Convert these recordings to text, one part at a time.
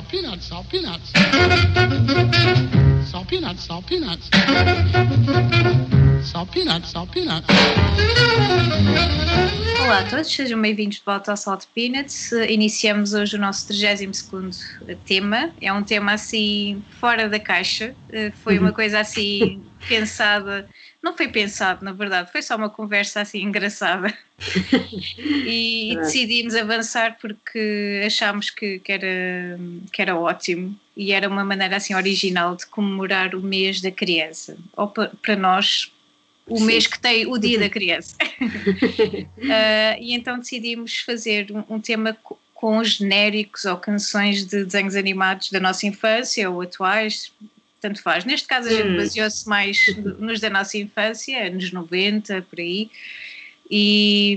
salt peanuts, salt peanuts. Salt peanuts, salt peanuts. Salt peanuts, salt peanuts. Olá a todos, sejam bem-vindos de volta ao Salt Peanuts. Iniciamos hoje o nosso 32 tema. É um tema assim fora da caixa. Eh, Foi uma coisa assim pensada. Não foi pensado, na verdade, foi só uma conversa assim engraçada. e decidimos avançar porque achámos que, que, era, que era ótimo e era uma maneira assim original de comemorar o mês da criança. Ou pa- para nós, o Sim. mês que tem o dia da criança. Uh, e então decidimos fazer um, um tema co- com genéricos ou canções de desenhos animados da nossa infância ou atuais, tanto faz. Neste caso a gente Hum. baseou-se mais nos da nossa infância, anos 90, por aí. E,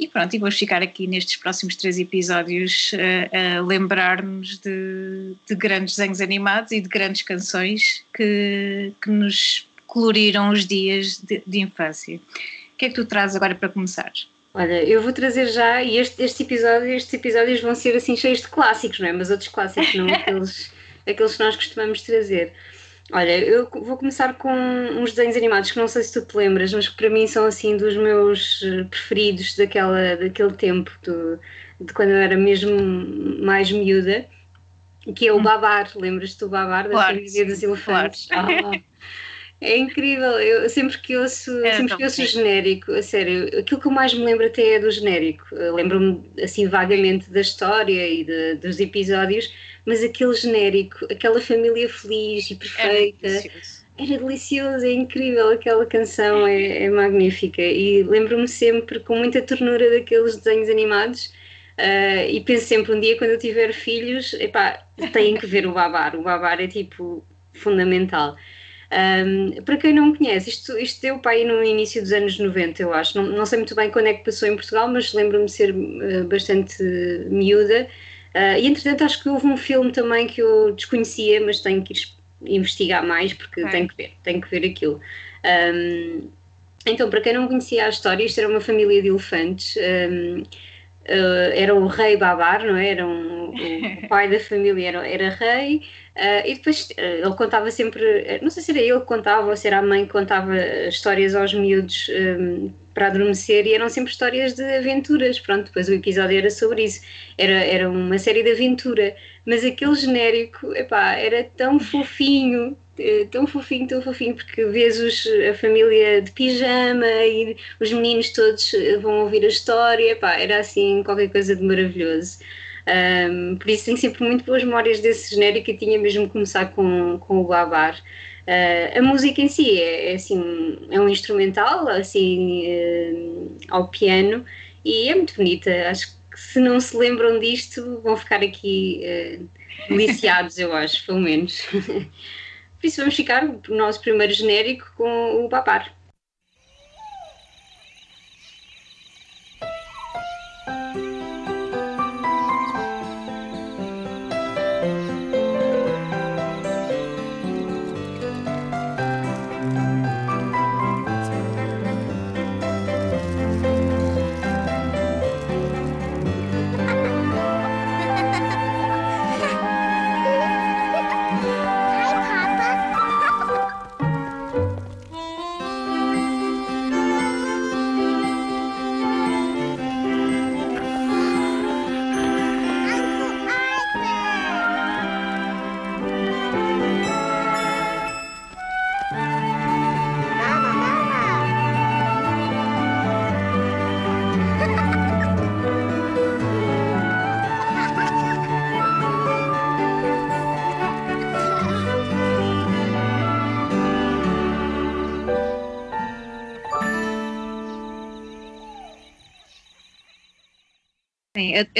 e pronto, e vamos ficar aqui nestes próximos três episódios uh, a lembrar-nos de, de grandes desenhos animados e de grandes canções que, que nos coloriram os dias de, de infância. O que é que tu trazes agora para começar? Olha, eu vou trazer já, e este, este episódio, estes episódios vão ser assim cheios de clássicos, não é? Mas outros clássicos, não aqueles, aqueles que nós costumamos trazer. Olha, eu vou começar com uns desenhos animados que não sei se tu te lembras, mas que para mim são assim dos meus eh, preferidos daquela, daquele tempo, do- de quando eu era mesmo mais miúda, que é o Babar. Lembras-te do Babar, da Hum. Claro, família dos elefantes? Ah, é incrível, eu sempre que ouço, Era sempre tão que ouço o genérico, a sério, aquilo que eu mais me lembro até é do genérico. Lembro-me assim vagamente da história e de- dos episódios, mas aquele genérico, aquela família feliz e Era perfeita, delicioso. era delicioso, é incrível, aquela canção é, é magnífica e lembro-me sempre com muita ternura daqueles desenhos animados ah, e penso sempre um dia quando eu tiver filhos, epá, têm que ver o Babar, o Babar é tipo fundamental. Ahm, para quem não me conhece, isto, isto deu para aí no início dos anos 90, eu acho. Não, não sei muito bem quando é que passou em Portugal, mas lembro-me de ser ah, bastante miúda. Ah, e entretanto, acho que houve um filme também que eu desconhecia, mas tenho que investigar mais porque Ok. tenho que ver, tenho que ver aquilo. Ahm, então, para quem não conhecia a história, isto era uma família de elefantes. ahm, ah, era o rei Babar, não é? Era um, o pai da família era, era rei, ah, e depois ah, ele contava sempre, não sei se era ele que contava ou se era a mãe que contava histórias aos miúdos ahm, para adormecer, e eram sempre histórias de aventuras. Pronto, depois o episódio era sobre isso, era, era uma série de aventura, mas aquele genérico, epá, era tão fofinho. Eh, Tão fofinho, tão fofinho, porque vês os, a família de pijama e os meninos todos eh, vão ouvir a história, epá, era assim qualquer coisa de maravilhoso. Um, por isso tenho sempre muito boas memórias desse genérico e tinha mesmo que começar com, com o Babar. Uh, a música em si é, é assim, é um instrumental, assim, eh, ao piano, e é muito bonita. Acho que se não se lembram disto, vão ficar aqui deliciados, eu acho, pelo menos. Vamos ficar no nosso primeiro genérico com o Babar.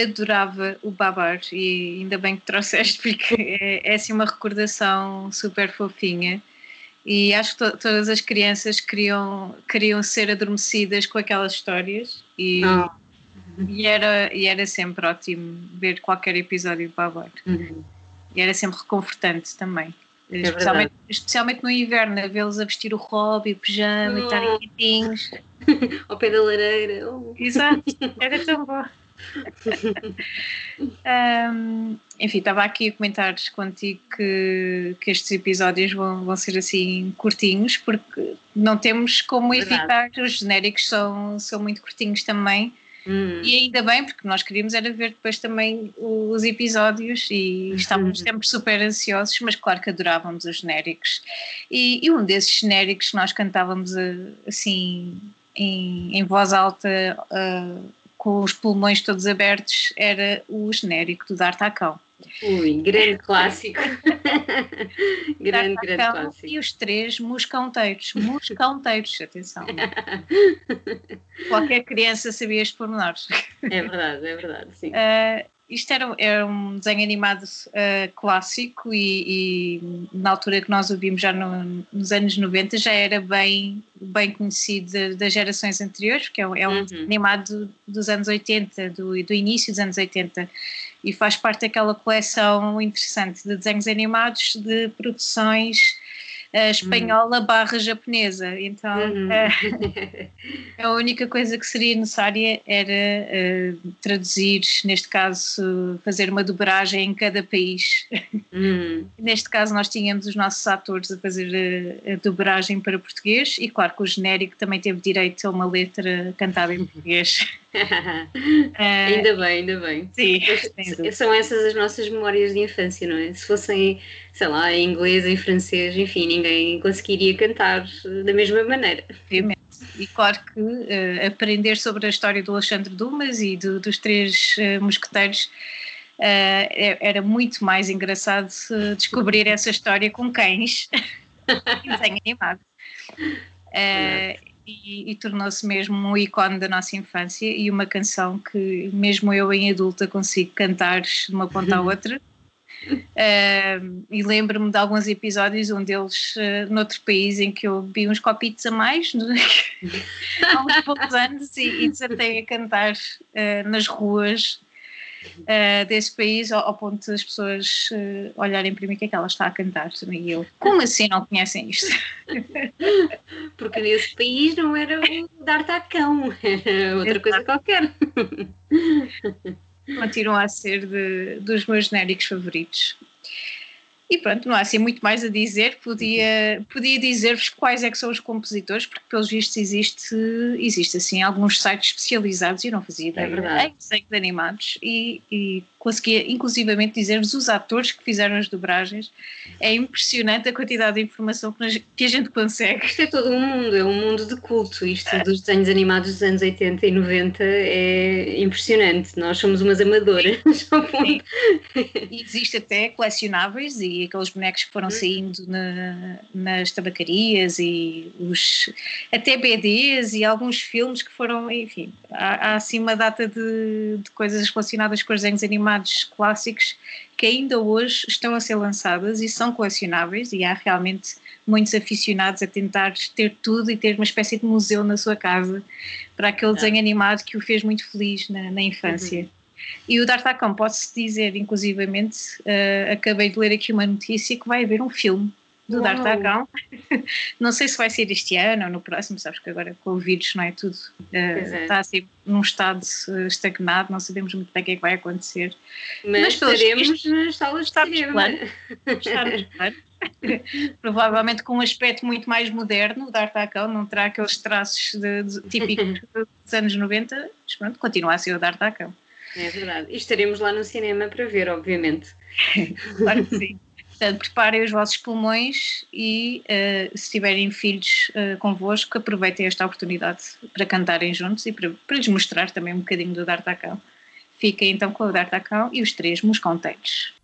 Adorava o Babar e ainda bem que trouxeste porque é, é assim uma recordação super fofinha e acho que to- todas as crianças queriam, queriam ser adormecidas com aquelas histórias e, Ah. e, era, e era sempre ótimo ver qualquer episódio do Babar e era sempre reconfortante também. especialmente, especialmente no inverno, a vê-los a vestir o hobby, o pijama e estarem Oh. quietinhos. Ao pé da lareira. Oh. Exato, era tão bom. Um, enfim, estava aqui a comentar contigo que, que estes episódios vão, vão ser assim curtinhos, porque não temos como Verdade. evitar, os genéricos são, são muito curtinhos também. Hum, E ainda bem, porque nós queríamos era ver depois também os episódios e estávamos sempre super ansiosos, mas claro que adorávamos os genéricos. E, e um desses genéricos nós cantávamos eh, assim em, em voz alta, eh, com os pulmões todos abertos, era o genérico do D'Artacão. Ui, grande clássico. grande, grande clássico. E os três moscanteiros, moscanteiros, atenção. Qualquer criança sabia este pormenores. É verdade, é verdade, sim. Uh, isto era, era um desenho animado uh, clássico e, e na altura que nós o vimos já no- nos anos 90 já era bem, bem conhecido das gerações anteriores, porque é, um- é um Uhum. animado dos anos 80, do, do início dos anos 80 e faz parte daquela coleção interessante de desenhos animados de produções uh, espanhola barra japonesa. Então Uhum. uh, a única coisa que seria necessária era eh, traduzir, neste caso, fazer uma dobragem em cada país. Hum, Neste caso, nós tínhamos os nossos atores a fazer a, a dobragem para português e, claro, que o genérico também teve direito a uma letra cantada em português. Eh, ainda bem, ainda bem. sim. São essas as nossas memórias de infância, não é? Se fossem, sei lá, em inglês, em francês, enfim, ninguém conseguiria cantar eh, da mesma maneira. obviamente. E claro que eh, aprender sobre a história do Alexandre Dumas e do- dos três eh, mosqueteiros é- era muito mais engraçado descobrir essa história com cães em desenho animado. Eh, e e tornou-se mesmo um ícone da nossa infância e uma canção que mesmo eu em adulta consigo cantar de uma ponta à outra. Eh, e lembro-me de alguns episódios, um deles eh, noutro país em que eu bebi uns copitos a mais há uns poucos anos e, e desatei a cantar eh, nas ruas eh, desse país ao, ao ponto das pessoas eh, olharem para mim o que é que ela está a cantar e eu, como assim não conhecem isto? Porque nesse país não era o D'Artacão, era outra coisa qualquer. continua a ser de- dos meus genéricos favoritos. E pronto, não há assim muito mais a dizer. Podia, podia dizer-vos quais é que são os compositores, porque pelos vistos existe, existe assim alguns sites especializados, e eu não fazia ideia, verdade. em desenhos animados, e, e conseguia inclusivamente dizer-vos os atores que fizeram as dobragens. É impressionante a quantidade de informação que, nós- que a gente consegue. Isto é todo um mundo, é um mundo de culto. Isto dos desenhos animados dos anos 80 e 90 é impressionante. Nós somos umas amadoras. ao ponto- E existe até colecionáveis e aqueles bonecos que foram saindo na- nas tabacarias e os até BDs e alguns filmes que foram, enfim, há, há assim uma data de, de coisas relacionadas com os desenhos animados clássicos que ainda hoje estão a ser lançadas e são colecionáveis e há realmente muitos aficionados a tentar ter tudo e ter uma espécie de museu na sua casa para aquele desenho animado que o fez muito feliz na, na infância. E o D'Artacão, pode-se dizer, inclusivamente, eh, acabei de ler aqui uma notícia que vai haver um filme do. D'Artacão. não sei se vai ser este ano ou no próximo, sabes que agora com o vírus não é tudo, Pois é. está assim num estado eh, estagnado, não sabemos muito bem o que é que vai acontecer. Mas, Mas estaremos nas salas de está nos cinema. nos planos. Provavelmente com um aspecto muito mais moderno, o D'Artacão não terá aqueles traços de- de- típicos dos anos 90, mas pronto, continua a ser o D'Artacão. É verdade. E estaremos lá no cinema para ver, obviamente. Claro que sim. Portanto, preparem os vossos pulmões e, eh, se tiverem filhos eh, convosco, aproveitem esta oportunidade para cantarem juntos e para, para lhes mostrar também um bocadinho do D'Artacão. Fiquem então com o D'Artacão e os três mosconteiros.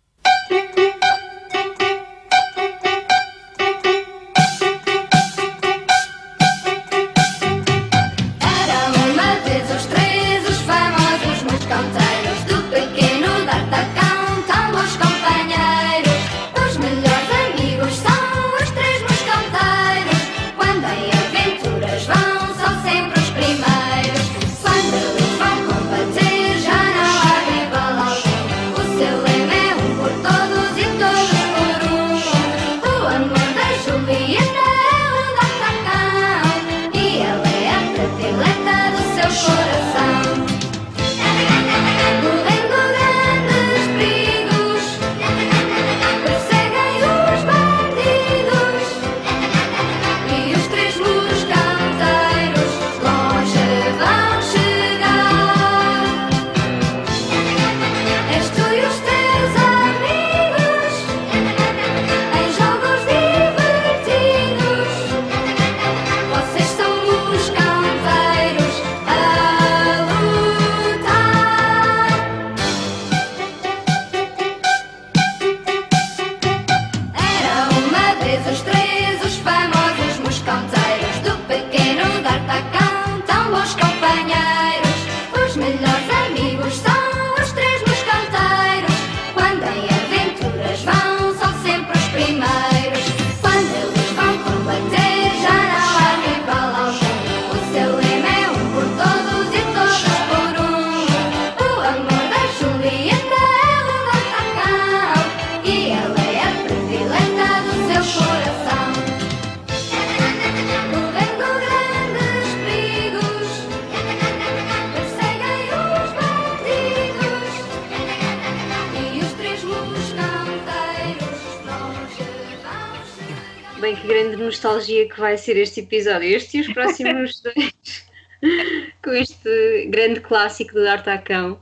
Vai ser este episódio. Este e os próximos dois. Com este grande clássico do D'Artacão.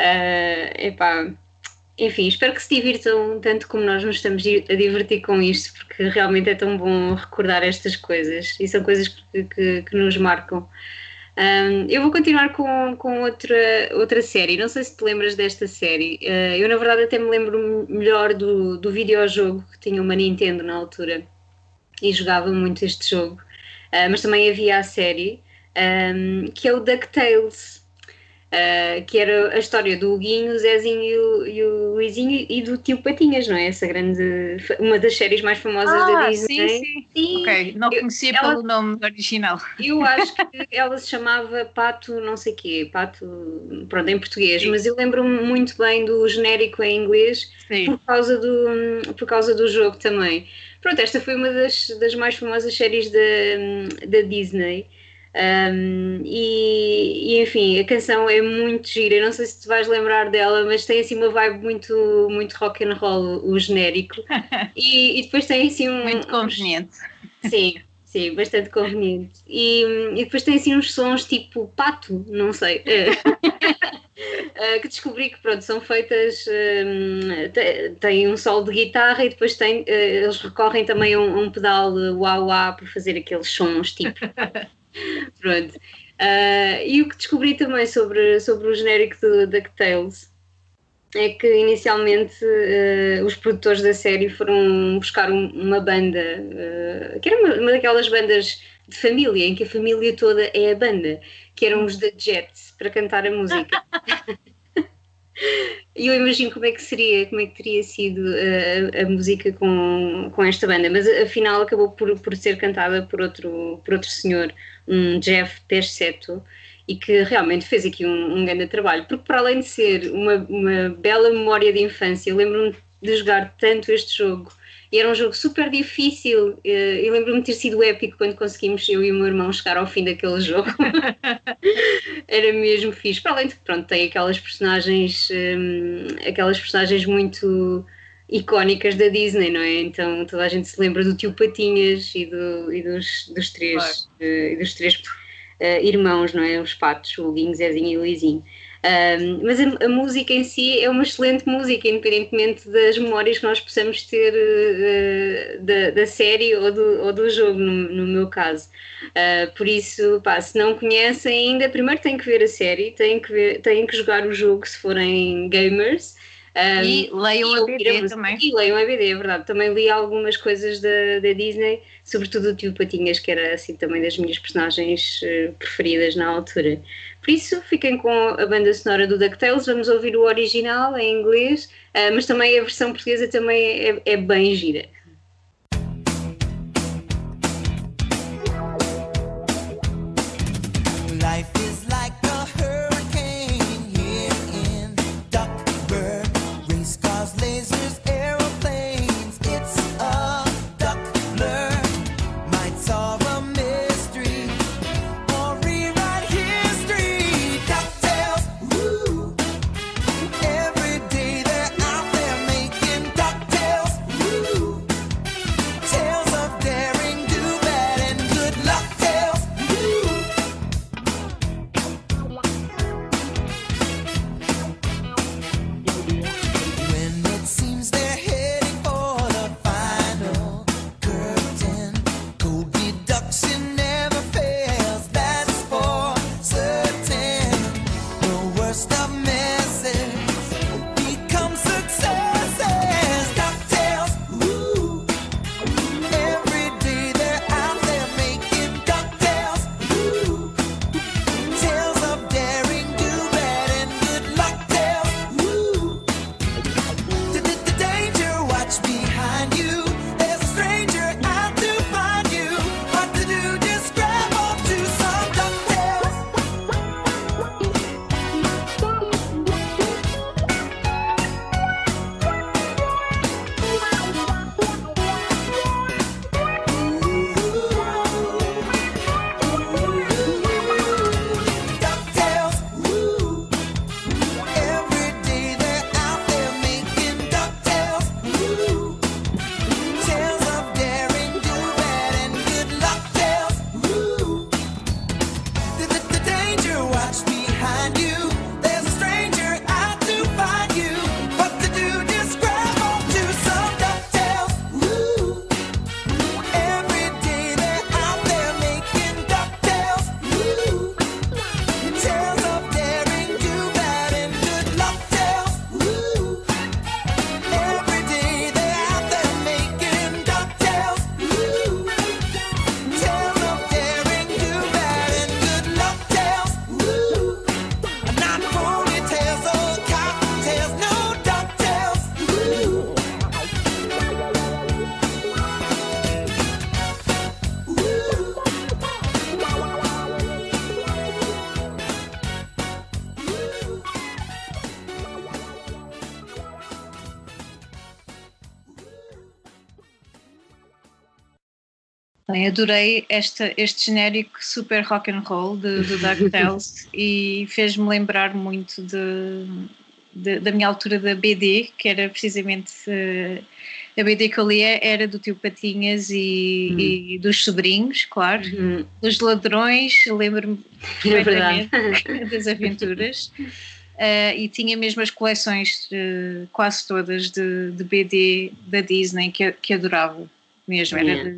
Uh, epá, enfim, espero que se divirtam tanto como nós nos estamos a divertir com isto, porque realmente é tão bom recordar estas coisas e são coisas que, que, que nos marcam. Um, eu vou continuar com, com outra, outra série. Não sei se te lembras desta série. Uh, eu, na verdade, até me lembro melhor do, do videojogo que tinha uma Nintendo na altura e jogava muito este jogo. Uh, mas também havia a série um, que é o DuckTales. Uh, que era a história do Huguinho, o Zezinho e o, e o Luizinho e do tio Patinhas, não é? Essa grande. uma das séries mais famosas ah, da Disney. Sim, sim. sim. Ok, não conhecia eu, pelo ela, nome original. Eu acho que ela se chamava Pato, não sei quê, Pato, pronto, em português, sim. mas eu lembro-me muito bem do genérico em inglês por causa, do, por causa do jogo também. Pronto, esta foi uma das, das mais famosas séries da, da Disney. Um, e, e, enfim, a canção é muito gira. Eu não sei se tu vais lembrar dela, mas tem assim uma vibe muito, muito rock and roll, o genérico. E, e depois tem assim um. Muito conveniente. Sim, sim, bastante conveniente. E, e depois tem assim uns sons tipo pato, não sei. Uh, que descobri que pronto, são feitas, um, tem um solo de guitarra e depois tem, uh, eles recorrem também a um, um pedal wah-wah para fazer aqueles sons tipo Pronto. Uh, e o que descobri também sobre, sobre o genérico do DuckTales é que inicialmente uh, os produtores da série foram buscar um, uma banda, uh, que era uma, uma, daquelas bandas de família, em que a família toda é a banda, que eram os da Jets, para cantar a música. E eu imagino como é que seria, como é que teria sido a, a, música com, com esta banda, mas afinal acabou por, por ser cantada por outro, por outro senhor, um Jeff Terceto, e que realmente fez aqui um, um grande trabalho, porque para além de ser uma, uma bela memória de infância, lembro-me de jogar tanto este jogo e era um jogo super difícil. Eh, eu lembro-me de ter sido épico quando conseguimos, eu e o meu irmão, chegar ao fim daquele jogo. era mesmo fixe. Para além de que, pronto, tem aquelas personagens, um, aquelas personagens muito icónicas da Disney, não é? Então toda a gente se lembra do tio Patinhas e, do, e dos, dos três, uh, dos três uh, irmãos, não é? Os patos, o Guinho, Zezinho e o Luizinho. Um, mas a, a, música em si é uma excelente música, independentemente das memórias que nós possamos ter uh, da, da, série ou do, ou do jogo, no, no meu caso. Uh, por isso, pá, se não conhecem ainda, primeiro têm que ver a série, têm que, ver, têm que jogar o jogo se forem gamers. Um, e leiam a BD também. E leiam a BD, é verdade. Também li algumas coisas da, da Disney, sobretudo o Tio Patinhas, que era assim também das minhas personagens uh, preferidas na altura. Por isso, fiquem com a banda sonora do DuckTales, vamos ouvir o original em inglês, ah, mas também a versão portuguesa também é, é bem gira. Life is life. Adorei esta, este genérico super rock and roll do, do DuckTales e fez-me lembrar muito de, de, da minha altura da BD, que era precisamente uh, a BD que eu lia era do tio Patinhas e, Hum. e dos sobrinhos, claro, Uhum. dos ladrões, lembro-me É perfeitamente das aventuras. Uh, e tinha mesmo as coleções uh, quase todas de, de BD da Disney que, que adorava mesmo, era, Yeah.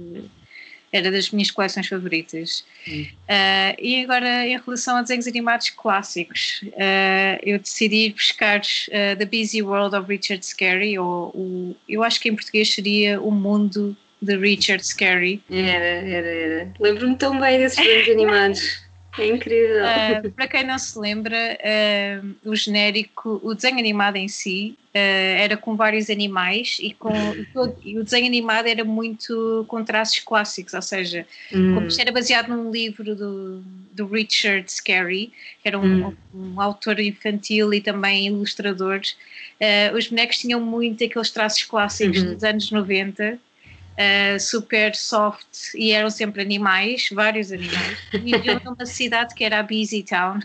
Era das minhas coleções favoritas. Uh, e agora, em relação a desenhos animados clássicos, uh, eu decidi buscar uh, The Busy World of Richard Scarry, ou o, eu acho que em português seria O Mundo de Richard Scarry. Era, era, era. Lembro-me tão bem desses desenhos animados. É incrível. Uh, para quem não se lembra, uh, o genérico, o desenho animado em si, uh, era com vários animais e, com, todo- e o desenho animado era muito com traços clássicos, ou seja, como Hum. era baseado num livro do, do Richard Scarry, que era um, Hum. um autor infantil e também ilustrador, os bonecos tinham muito aqueles traços clássicos Uhum. dos anos 90. Uh, super soft e eram sempre animais, vários animais. E viviam numa cidade que era a Busy Town.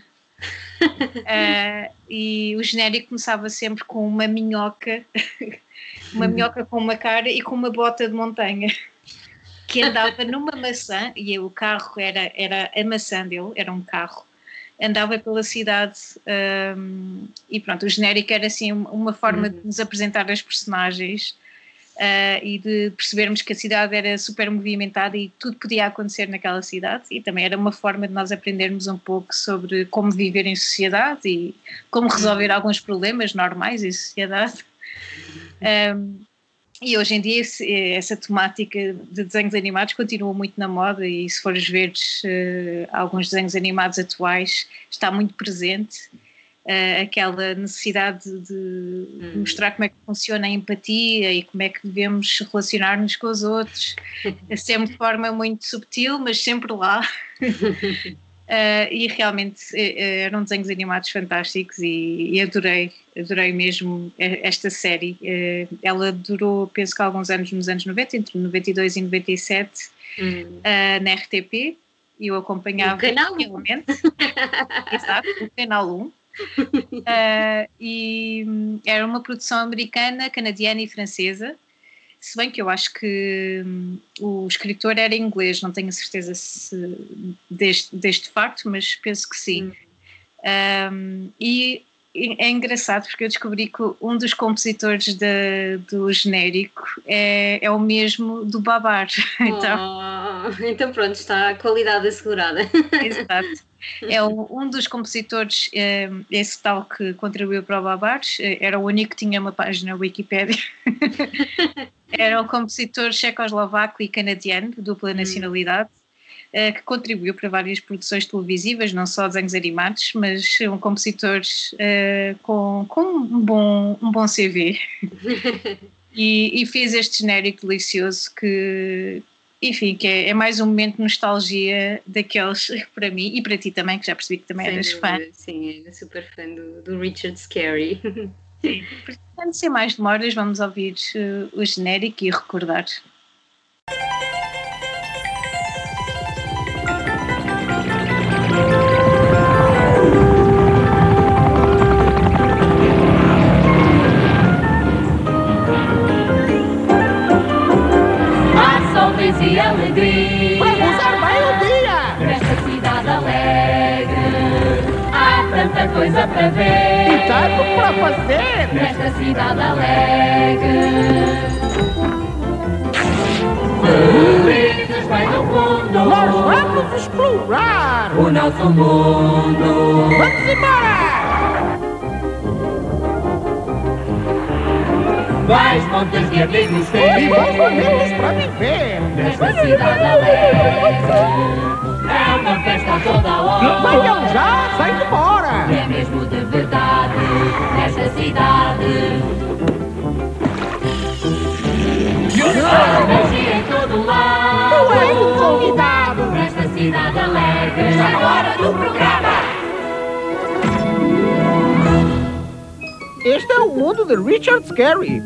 Uh, e o genérico começava sempre com uma minhoca, uma minhoca com uma cara e com uma bota de montanha que andava numa maçã e o carro era, era a maçã dele, era um carro. Andava pela cidade um, e pronto, o genérico era assim uma- forma de nos apresentar as personagens uh, e de percebermos que a cidade era super movimentada e tudo podia acontecer naquela cidade. E também era uma forma de nós aprendermos um pouco sobre como viver em sociedade e como resolver alguns problemas normais em sociedade. Um, e hoje em dia esse- essa temática de desenhos animados continua muito na moda e se fores ver eh, alguns desenhos animados atuais está muito presente eh, aquela necessidade de Hum. mostrar como é que funciona a empatia e como é que devemos relacionar-nos com os outros, É sempre de forma muito subtil, mas sempre lá. Uh, e realmente eh, eram desenhos animados fantásticos e, e adorei, adorei mesmo esta série. Eh, ela durou, penso que alguns anos nos anos 90, entre 92 e 97, Hum. uh, na RTP, eu acompanhava No canal um. realmente. Exato, no canal 1. Uh, e hum, era uma produção americana, canadiana e francesa. Se bem que eu acho que hum, o escritor era inglês, não tenho certeza se deste, deste facto, mas penso que sim. Um, e é engraçado porque eu descobri que um dos compositores da- do genérico é, é o mesmo do Babar. Então, Oh, então pronto, está a qualidade assegurada. Exato. É um dos compositores, eh, esse tal que contribuiu para o Babares, eh, era o único que tinha uma página Wikipédia. era o compositor checoslovaco e canadiano, dupla nacionalidade, eh, que contribuiu para várias produções televisivas, não só desenhos animados, mas um compositor com, com um, bom, um bom CV. E, e fez este genérico delicioso que, enfim, que é, é mais um momento de nostalgia daqueles para mim e para ti também, que já percebi que também Sem eras fã. Sim, super fã do, do Richard Scary. Portanto, sem mais demoras, vamos ouvir eh, o genérico e recordar. Coisa para E ver tanto para fazer! nesta cidade alegre. Feliz bem no fundo, Nós vamos explorar! o nosso mundo. Vamos embora! Vais montes de amigos E ter vamos unidos para viver! nesta cidade alegre. É uma festa toda hora. Venham já, sai de fora! Verdade nesta cidade. Há magia em todo lado. Tu és um convidado! Nesta cidade alegre. Está na hora do programa. Este é o mundo de Richard Scary.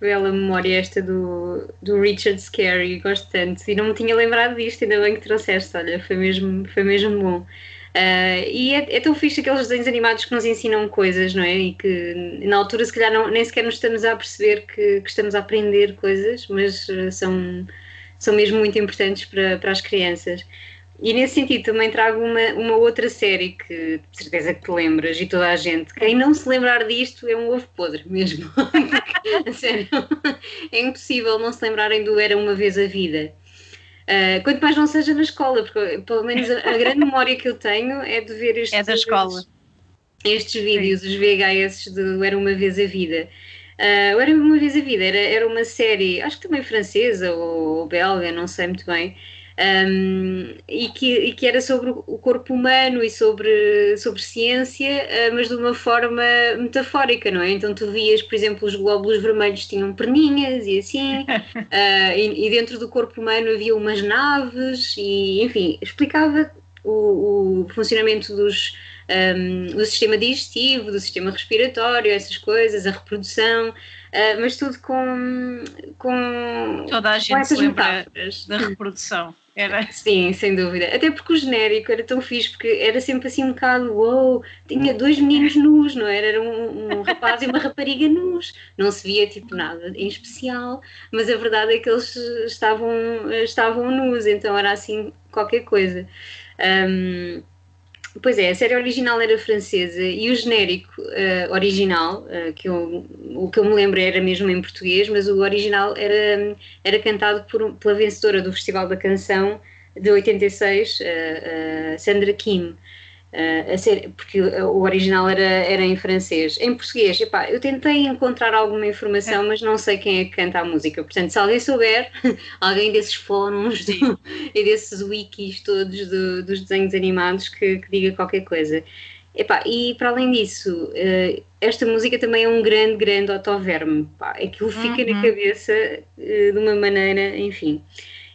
bela memória esta do, do Richard Scarry, gosto tanto. E não me tinha lembrado disto, ainda bem que trouxeste, olha, foi mesmo, foi mesmo bom. Uh, e é, é, tão fixe aqueles desenhos animados que nos ensinam coisas, não é? E que na altura, se calhar, não, nem sequer nos estamos a perceber que, que estamos a aprender coisas, mas uh, são, são mesmo muito importantes para, para as crianças. E nesse sentido também trago uma, uma outra série que de certeza que te lembras e toda a gente. Quem não se lembrar disto é um ovo podre mesmo. sério. É impossível não se lembrarem do Era Uma Vez a Vida. Uh, quanto mais não seja na escola, porque pelo menos a, a, grande memória que eu tenho é de ver estes, é da escola. estes vídeos, Sim. os VHS do Era Uma Vez a Vida. Uh, Era Uma Vez a Vida era, era uma série, acho que também francesa ou, ou belga, não sei muito bem um, e, que, e, que, era sobre o corpo humano e sobre, sobre ciência, uh, mas de uma forma metafórica, não é? Então tu vias, por exemplo, os glóbulos vermelhos tinham perninhas e assim, uh, e, e, dentro do corpo humano havia umas naves, e enfim, explicava o, o funcionamento dos, um, do sistema digestivo, do sistema respiratório, essas coisas, a reprodução. Uh, mas tudo com, com toda a gente se lembra metáforas. da reprodução. Era. Sim, sem dúvida. Até porque o genérico era tão fixe, porque era sempre assim um bocado, uou, tinha dois meninos nus, não era? Era um, um rapaz e uma rapariga nus. Não se via tipo nada em especial, mas a verdade é que eles estavam, estavam nus, então era assim qualquer coisa. Um, Pois é, a série original era francesa e o genérico uh, original, uh, que eu, o que eu me lembro era mesmo em português, mas o original era, era cantado por, pela vencedora do Festival da Canção de 86, uh, Sandra Kim. Uh, ser, porque o original era, era em francês. Em português, epá, eu tentei encontrar alguma informação, é. mas não sei quem é que canta a música. Portanto, se alguém souber, alguém desses fóruns do, e desses wikis todos do, dos desenhos animados que, que, diga qualquer coisa. Epá, e para além disso, uh, esta música também é um grande, grande autoverme. Aquilo fica uhum. na cabeça uh, de uma maneira, enfim.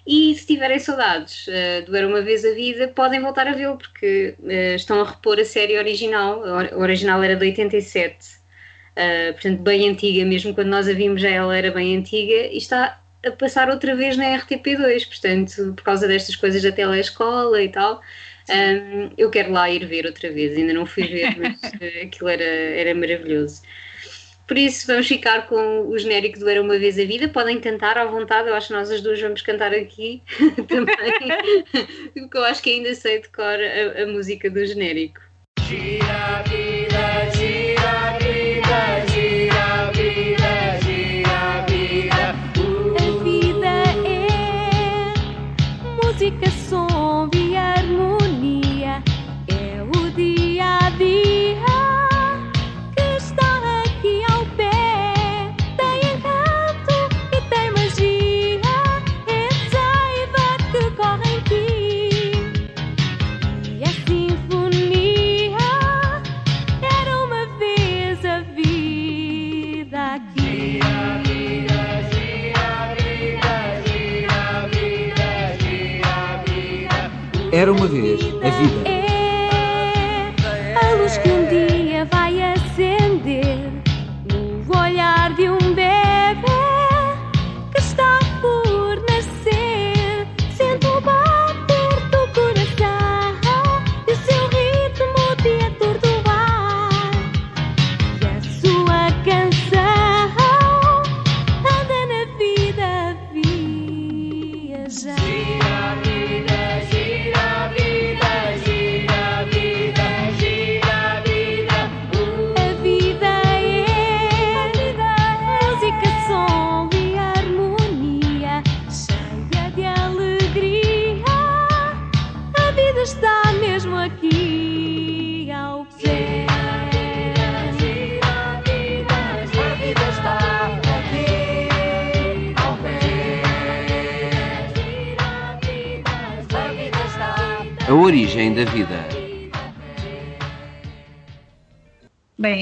E se tiverem saudades uh, do Era Uma Vez a Vida, podem voltar a vê-lo, porque uh, estão a repor a série original. A original era de 87, uh, eh, portanto, bem antiga, mesmo quando nós a vimos já ela era bem antiga, e está a passar outra vez na RTP2, portanto, por causa destas coisas da telescola e tal. Um, eu quero lá ir ver outra vez, ainda não fui ver, mas aquilo era, era maravilhoso. Por isso, vamos ficar com o genérico do Era Uma Vez a Vida. Podem cantar à vontade, eu acho que nós as duas vamos cantar aqui também, porque eu acho que ainda sei de cor a, a música do genérico. Gira, vida, gira, vida, Era uma vez a vida.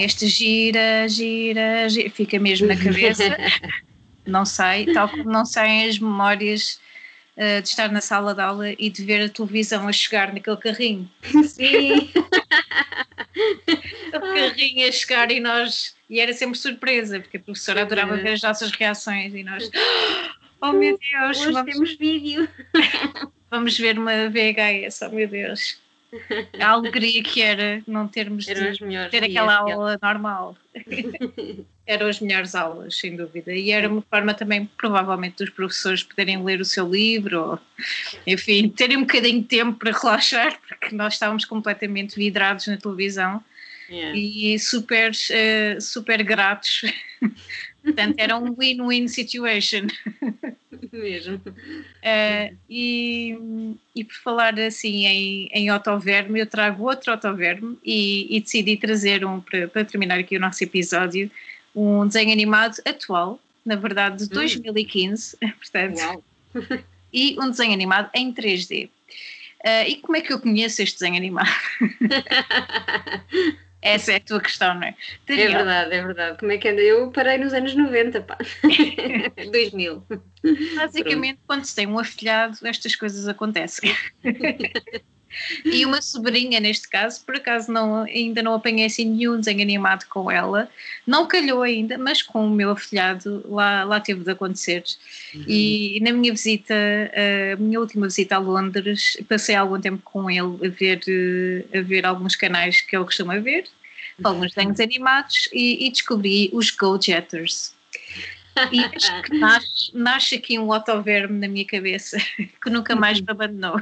Este gira, gira, gira, fica mesmo na cabeça. não sei, tal como não saem as memórias uh, de estar na sala de aula e de ver a televisão a chegar naquele carrinho. Sim. carrinho a chegar e nós. E era sempre surpresa, porque a professora adorava ver as nossas reações e nós. Oh meu Deus! Hoje vamos, temos vídeo. vamos ver uma VHS, oh meu Deus! A alegria que era não termos de melhores. ter aquela aula normal. Eram as melhores aulas, sem dúvida. E era uma forma também, provavelmente, dos professores poderem ler o seu livro, ou, enfim, terem um bocadinho de tempo para relaxar, porque nós estávamos completamente vidrados na televisão Yeah. e super, eh, super gratos. Portanto, era um win-win situation. Mesmo. Eh, e, e por falar assim em, em otoverme, eu trago outro otoverme e, e decidi trazer um para, para terminar aqui o nosso episódio, um desenho animado atual, na verdade de 2015, portanto, Uau. e um desenho animado em 3D. Eh, e como é que eu conheço este desenho animado? Essa é a tua questão, não é? É verdade, é verdade. Como é que anda? Eu parei nos anos 90, pá. 2000. Basicamente, quando se tem um afilhado, estas coisas acontecem. e uma sobrinha, neste caso, por acaso não, ainda não apanhei assim nenhum desenho animado com ela, não calhou ainda, mas com o meu afilhado lá, lá teve de acontecer. E na minha visita, a minha última visita a Londres, passei algum tempo com ele a ver, eh, a ver alguns canais que ele costuma ver, alguns desenhos animados, e, e descobri os Go Jetters. E acho que nasce, nasce aqui um otoverme na minha cabeça que nunca mais me abandonou.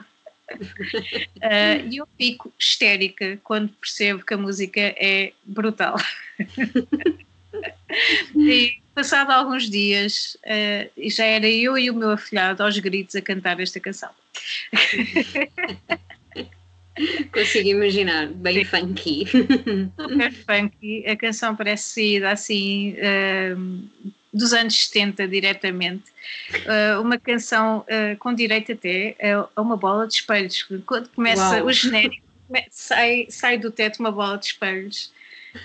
Ah, E eu fico histérica quando percebo que a música é brutal. e passado alguns dias, ah, já era eu e o meu afilhado aos gritos a cantar esta canção. Consigo imaginar. Bem funky. Super funky, a canção parece saída assim ah, dos anos 70 diretamente. Ah, uma canção ah, com direito até a uma bola de espelhos. Quando começa Uau. o genérico, sai, sai do teto uma bola de espelhos.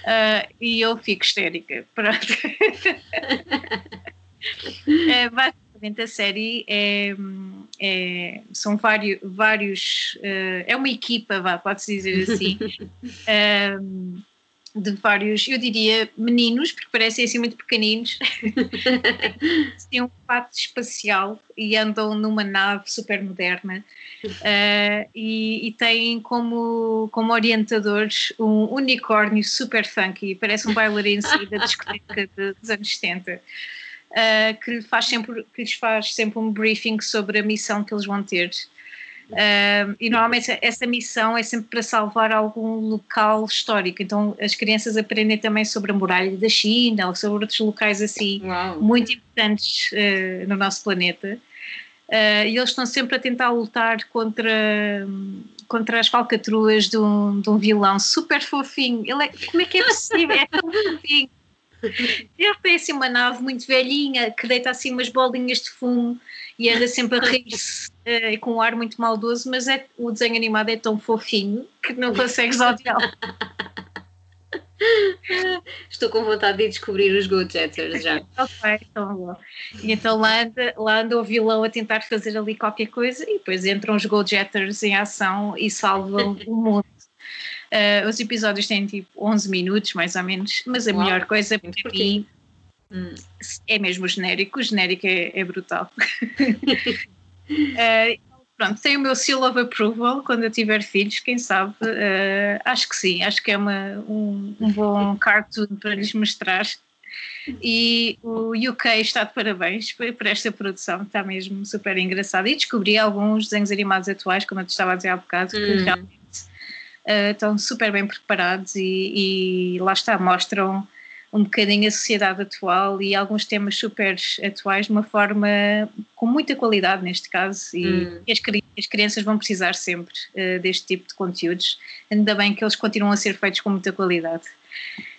Ah, e eu fico histérica. Pronto. É, basicamente a série é, é- são vários, vários eh, é uma equipa, vá, pode-se dizer assim, de vários, eu diria meninos, porque parecem assim muito pequeninos, têm um fato espacial e andam numa nave super moderna eh, e, e têm como, como orientadores um unicórnio super funky, parece um bailarino da discoteca de- dos anos 70. Uh, que, lhe faz sempre, que lhes faz sempre um briefing sobre a missão que eles vão ter. Uh, e normalmente essa, missão é sempre para salvar algum local histórico. Então as crianças aprendem também sobre a muralha da China ou sobre outros locais assim Uau. muito importantes uh, no nosso planeta. Uh, e eles estão sempre a tentar lutar contra, contra as falcatruas de um, de um vilão super fofinho. Ele é, como é que é possível? É tão fofinho. Ele tem assim uma nave muito velhinha que deita assim umas bolinhas de fumo e anda sempre a rir-se eh, com um ar muito maldoso, mas é, o desenho animado é tão fofinho que não consegues odiá-lo. Estou com vontade de descobrir os Go Jetters já. Ok, então bom. E então lá anda, lá anda o vilão a tentar fazer ali qualquer coisa e depois entram os Go Jetters em ação e salvam o mundo. Eh, os episódios têm tipo 11 minutos, mais ou menos, mas a Uau, melhor coisa para mim Hum. é mesmo o genérico, o genérico é, é brutal. Eh, pronto, tem o meu seal of approval quando eu tiver filhos, quem sabe? Eh, acho que sim, acho que é uma, um, um bom cartoon para lhes mostrar. E o UK está de parabéns por, por esta produção, está mesmo super engraçada. E descobri alguns desenhos animados atuais, como eu te estava a dizer há bocado, que Hum. realmente eh, estão super bem preparados e, e lá está, mostram um bocadinho a sociedade atual e alguns temas super atuais de uma forma com muita qualidade neste caso e, Hum. as, as crianças vão precisar sempre eh, deste tipo de conteúdos ainda bem que eles continuam a ser feitos com muita qualidade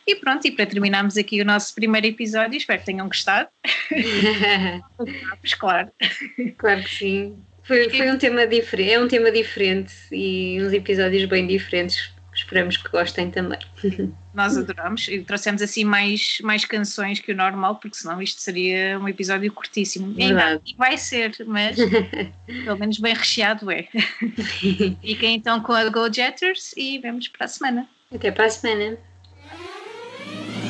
e pronto, e para terminarmos aqui o nosso primeiro episódio, espero que tenham gostado claro, claro que sim. Foi, foi um tema diferente, é um tema diferente e uns episódios bem diferentes. Esperamos que gostem também. nós adoramos e trouxemos assim mais, mais canções que o normal, porque senão isto seria um episódio curtíssimo. E Ainda Verdade. assim vai ser, mas pelo menos bem recheado é. Fiquem então com a Go Jetters e vemos para a semana. Até para a semana.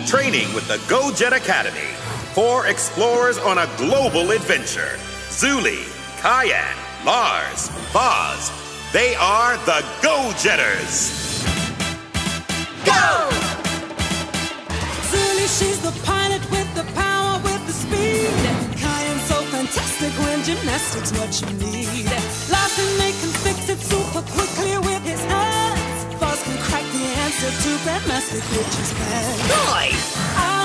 Training with the Go Jet Academy. Four explorers on a global adventure. Zuli, Kyan, Lars, Foz. They are the Go Jetters. Go! Zuli, she's the pilot with the power, with the speed. Kyan's so fantastic when gymnastics what you need. Larson, they can fix it super quickly with his hands. Foz can crack the answer to Grandmaster Glitch's plan. Nice! I